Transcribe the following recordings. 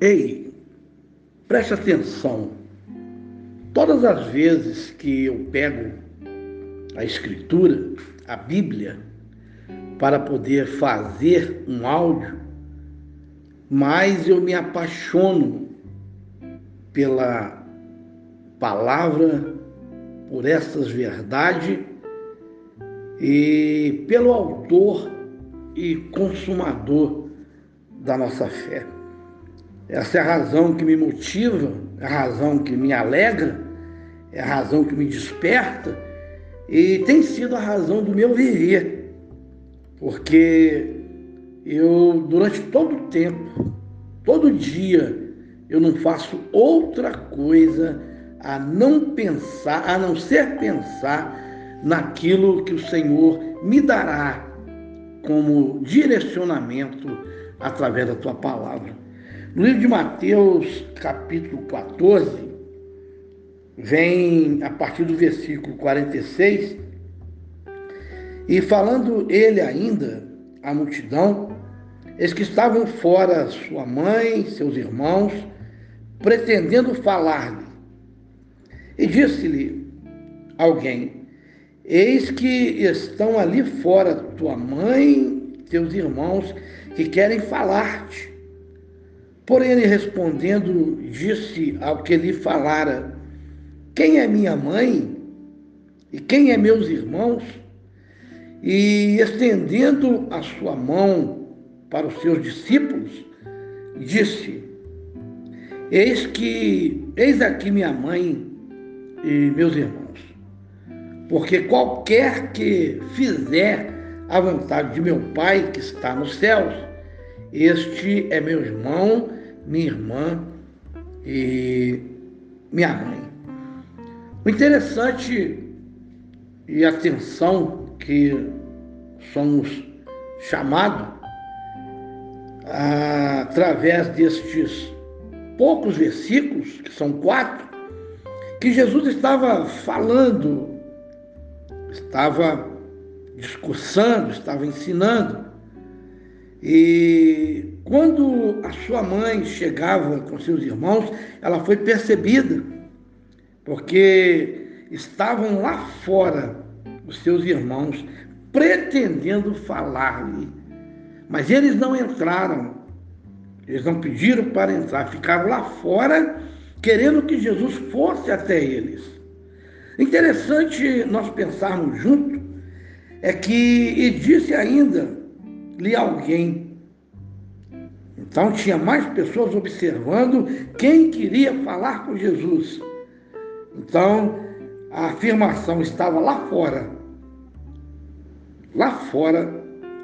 Ei, preste atenção. Todas as vezes que eu pego a Escritura, a Bíblia, para poder fazer um áudio, mais eu me apaixono pela palavra, por essas verdades e pelo autor e consumador da nossa fé. Essa é a razão que me motiva, é a razão que me alegra, é a razão que me desperta e tem sido a razão do meu viver, porque eu, durante todo o tempo, todo dia, eu não faço outra coisa a não pensar, a não ser pensar naquilo que o Senhor me dará como direcionamento através da tua palavra. No livro de Mateus, capítulo 14, vem a partir do versículo 46, e falando ele ainda à multidão, eles que estavam fora sua mãe, seus irmãos, pretendendo falar-lhe. E disse-lhe alguém: Eis que estão ali fora tua mãe, teus irmãos, que querem falar-te. Porém, ele respondendo, disse ao que lhe falara: Quem é minha mãe? E quem é meus irmãos? E estendendo a sua mão para os seus discípulos, disse: Eis que, eis aqui minha mãe e meus irmãos. Porque qualquer que fizer a vontade de meu Pai que está nos céus, este é meu irmão minha irmã e minha mãe. O interessante e atenção que somos chamados através destes poucos versículos, que são quatro, que Jesus estava falando, estava discursando, estava ensinando e quando a sua mãe chegava com seus irmãos, ela foi percebida, porque estavam lá fora os seus irmãos pretendendo falar-lhe. Mas eles não entraram, eles não pediram para entrar, ficaram lá fora querendo que Jesus fosse até eles. Interessante nós pensarmos junto é que, e disse ainda li alguém. Então tinha mais pessoas observando quem queria falar com Jesus. Então a afirmação estava lá fora. Lá fora,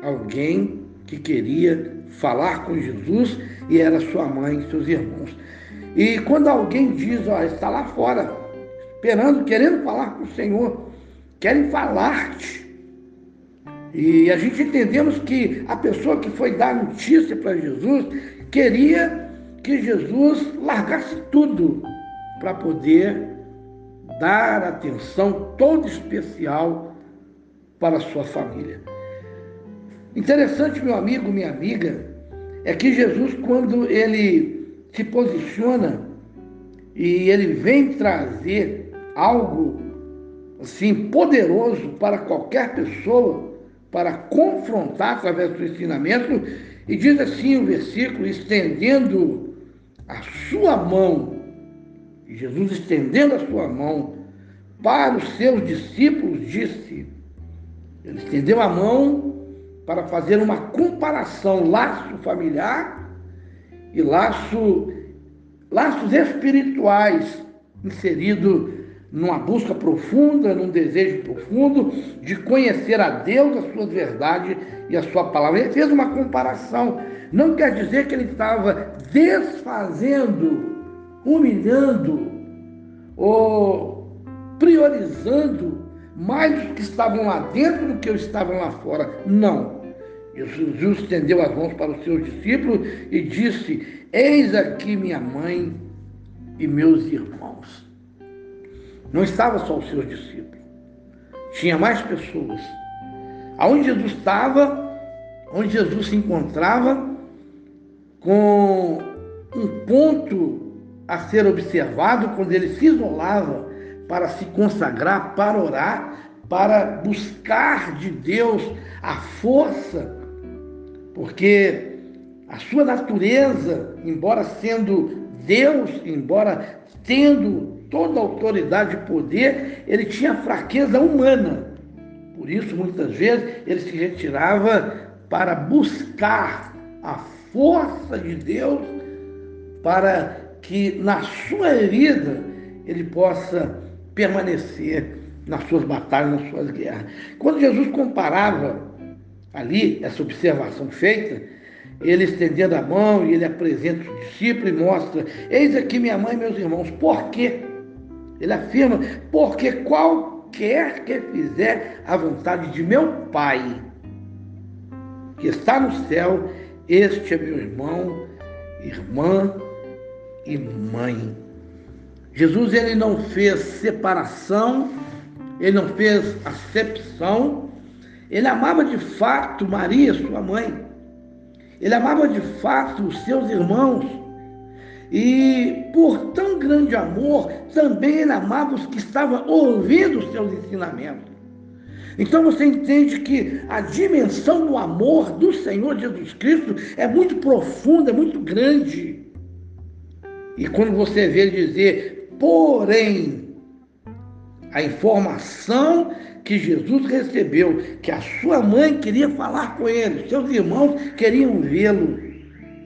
alguém que queria falar com Jesus e era sua mãe e seus irmãos. E quando alguém diz, ó, está lá fora, esperando, querendo falar com o Senhor, querem falar-te, e a gente entendemos que a pessoa que foi dar notícia para Jesus queria que Jesus largasse tudo para poder dar atenção toda especial para a sua família. Interessante, meu amigo, minha amiga, é que Jesus, quando ele se posiciona e ele vem trazer algo assim poderoso para qualquer pessoa, para confrontar através do ensinamento, e diz assim o versículo: estendendo a sua mão, Jesus estendendo a sua mão para os seus discípulos, disse: ele estendeu a mão para fazer uma comparação, laço familiar e laço, laços espirituais inserido numa busca profunda, num desejo profundo de conhecer a Deus, a sua verdade e a sua palavra. Ele fez uma comparação. Não quer dizer que ele estava desfazendo, humilhando ou priorizando mais os que estavam lá dentro do que os que estavam lá fora. Não. Jesus estendeu as mãos para os seus discípulos e disse: Eis aqui minha mãe e meus irmãos. Não estava só os seus discípulos. Tinha mais pessoas. Aonde Jesus estava, onde Jesus se encontrava, com um ponto a ser observado quando ele se isolava para se consagrar, para orar, para buscar de Deus a força, porque a sua natureza, embora sendo Deus, embora tendo toda autoridade e poder, ele tinha fraqueza humana. Por isso, muitas vezes, ele se retirava para buscar a força de Deus para que na sua vida ele possa permanecer nas suas batalhas, nas suas guerras. Quando Jesus comparava ali essa observação feita, ele estendendo a mão e ele apresenta os discípulos e mostra: Eis aqui minha mãe e meus irmãos. Por quê? Ele afirma: Porque qualquer que fizer a vontade de meu Pai, que está no céu, este é meu irmão, irmã e mãe. Jesus ele não fez separação, ele não fez acepção, ele amava de fato Maria, sua mãe. Ele amava de fato os seus irmãos. E por tão grande amor, também ele amava os que estavam ouvindo os seus ensinamentos. Então você entende que a dimensão do amor do Senhor Jesus Cristo é muito profunda, é muito grande. E quando você vê ele dizer, porém, a informação que Jesus recebeu, que a sua mãe queria falar com ele, seus irmãos queriam vê-lo.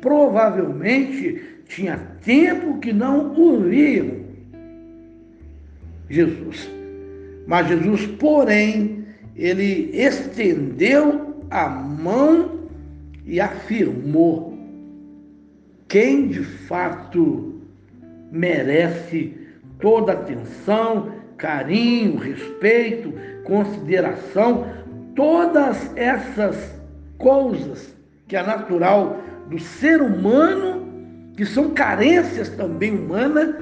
Provavelmente tinha tempo que não o viam. Jesus. Mas Jesus, porém, ele estendeu a mão e afirmou: quem de fato merece toda atenção, carinho, respeito, consideração, todas essas coisas que é natural do ser humano, que são carências também humanas,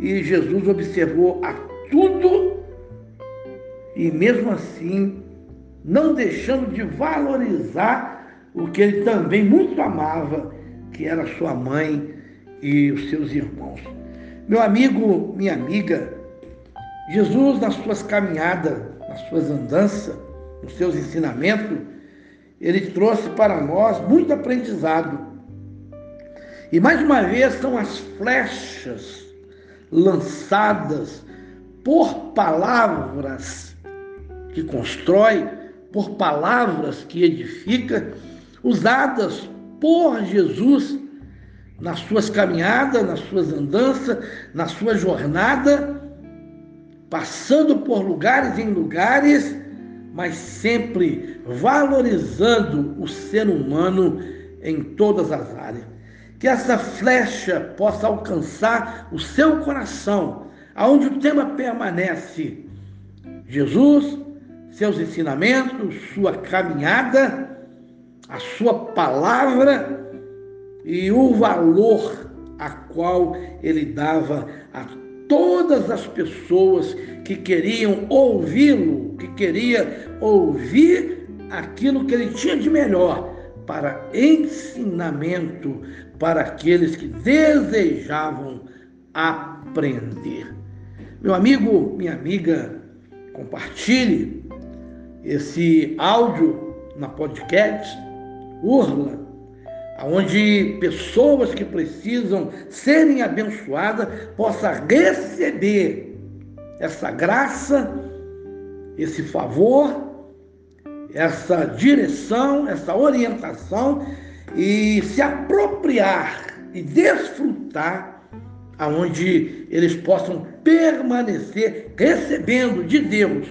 e Jesus observou a tudo e mesmo assim não deixando de valorizar o que ele também muito amava, que era sua mãe e os seus irmãos. Meu amigo, minha amiga, Jesus, nas suas caminhadas, nas suas andanças, nos seus ensinamentos, ele trouxe para nós muito aprendizado. E mais uma vez são as flechas lançadas por palavras que constrói, por palavras que edifica, usadas por Jesus nas suas caminhadas, nas suas andanças, na sua jornada passando por lugares em lugares, mas sempre valorizando o ser humano em todas as áreas. Que essa flecha possa alcançar o seu coração, aonde o tema permanece. Jesus, seus ensinamentos, sua caminhada, a sua palavra e o valor a qual ele dava a todas as pessoas que queriam ouvi-lo, que queria ouvir aquilo que ele tinha de melhor para ensinamento para aqueles que desejavam aprender. Meu amigo, minha amiga, compartilhe esse áudio na podcast Urla onde pessoas que precisam serem abençoadas possam receber essa graça, esse favor, essa direção, essa orientação e se apropriar e desfrutar aonde eles possam permanecer recebendo de Deus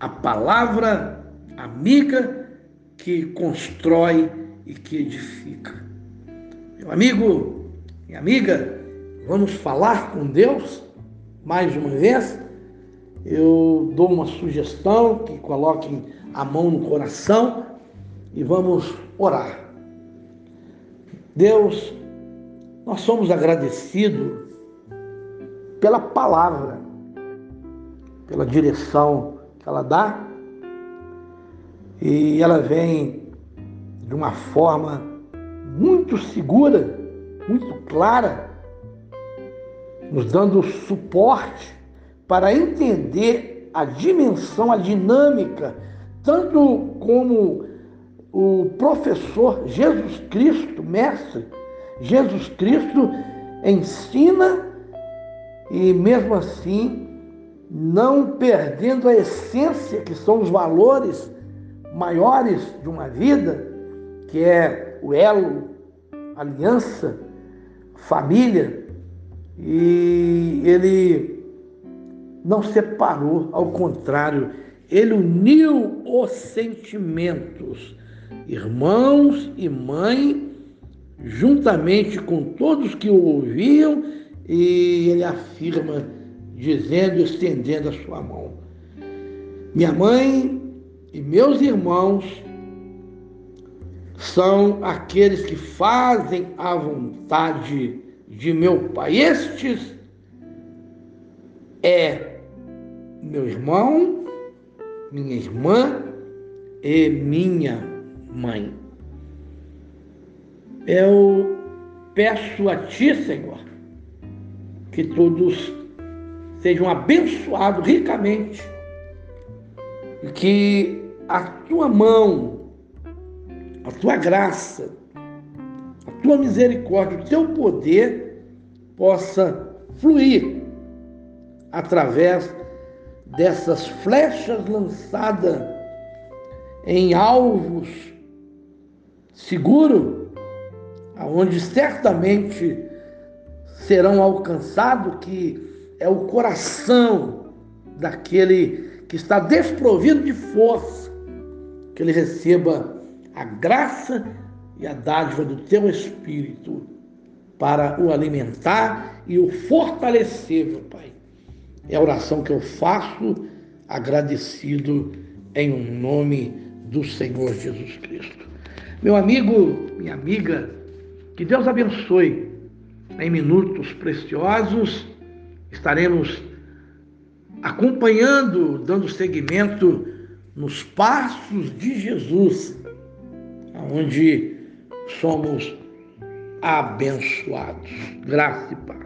a palavra amiga que constrói e que edifica. Meu amigo, minha amiga, vamos falar com Deus mais uma vez. Eu dou uma sugestão que coloquem a mão no coração e vamos orar. Deus, nós somos agradecidos pela palavra, pela direção que ela dá, e ela vem de uma forma muito segura, muito clara, nos dando suporte para entender a dimensão, a dinâmica, tanto como o professor Jesus Cristo, mestre, Jesus Cristo ensina e mesmo assim não perdendo a essência que são os valores maiores de uma vida, que é o elo, aliança, família, e ele não separou, ao contrário, ele uniu os sentimentos, irmãos e mãe, juntamente com todos que o ouviam, e ele afirma, dizendo, estendendo a sua mão: Minha mãe e meus irmãos são aqueles que fazem a vontade de meu Pai. Estes é meu irmão, minha irmã e minha mãe. Eu peço a Ti, Senhor, que todos sejam abençoados ricamente e que a Tua mão, a Tua graça, a Tua misericórdia, o Teu poder possa fluir através dessas flechas lançadas em alvos seguros, aonde certamente serão alcançados, que é o coração daquele que está desprovido de força, que ele receba a graça e a dádiva do teu Espírito para o alimentar e o fortalecer, meu Pai. É a oração que eu faço agradecido em um nome do Senhor Jesus Cristo. Meu amigo, minha amiga, que Deus abençoe. Em minutos preciosos estaremos acompanhando, dando seguimento nos passos de Jesus, onde somos abençoados. Graça e paz.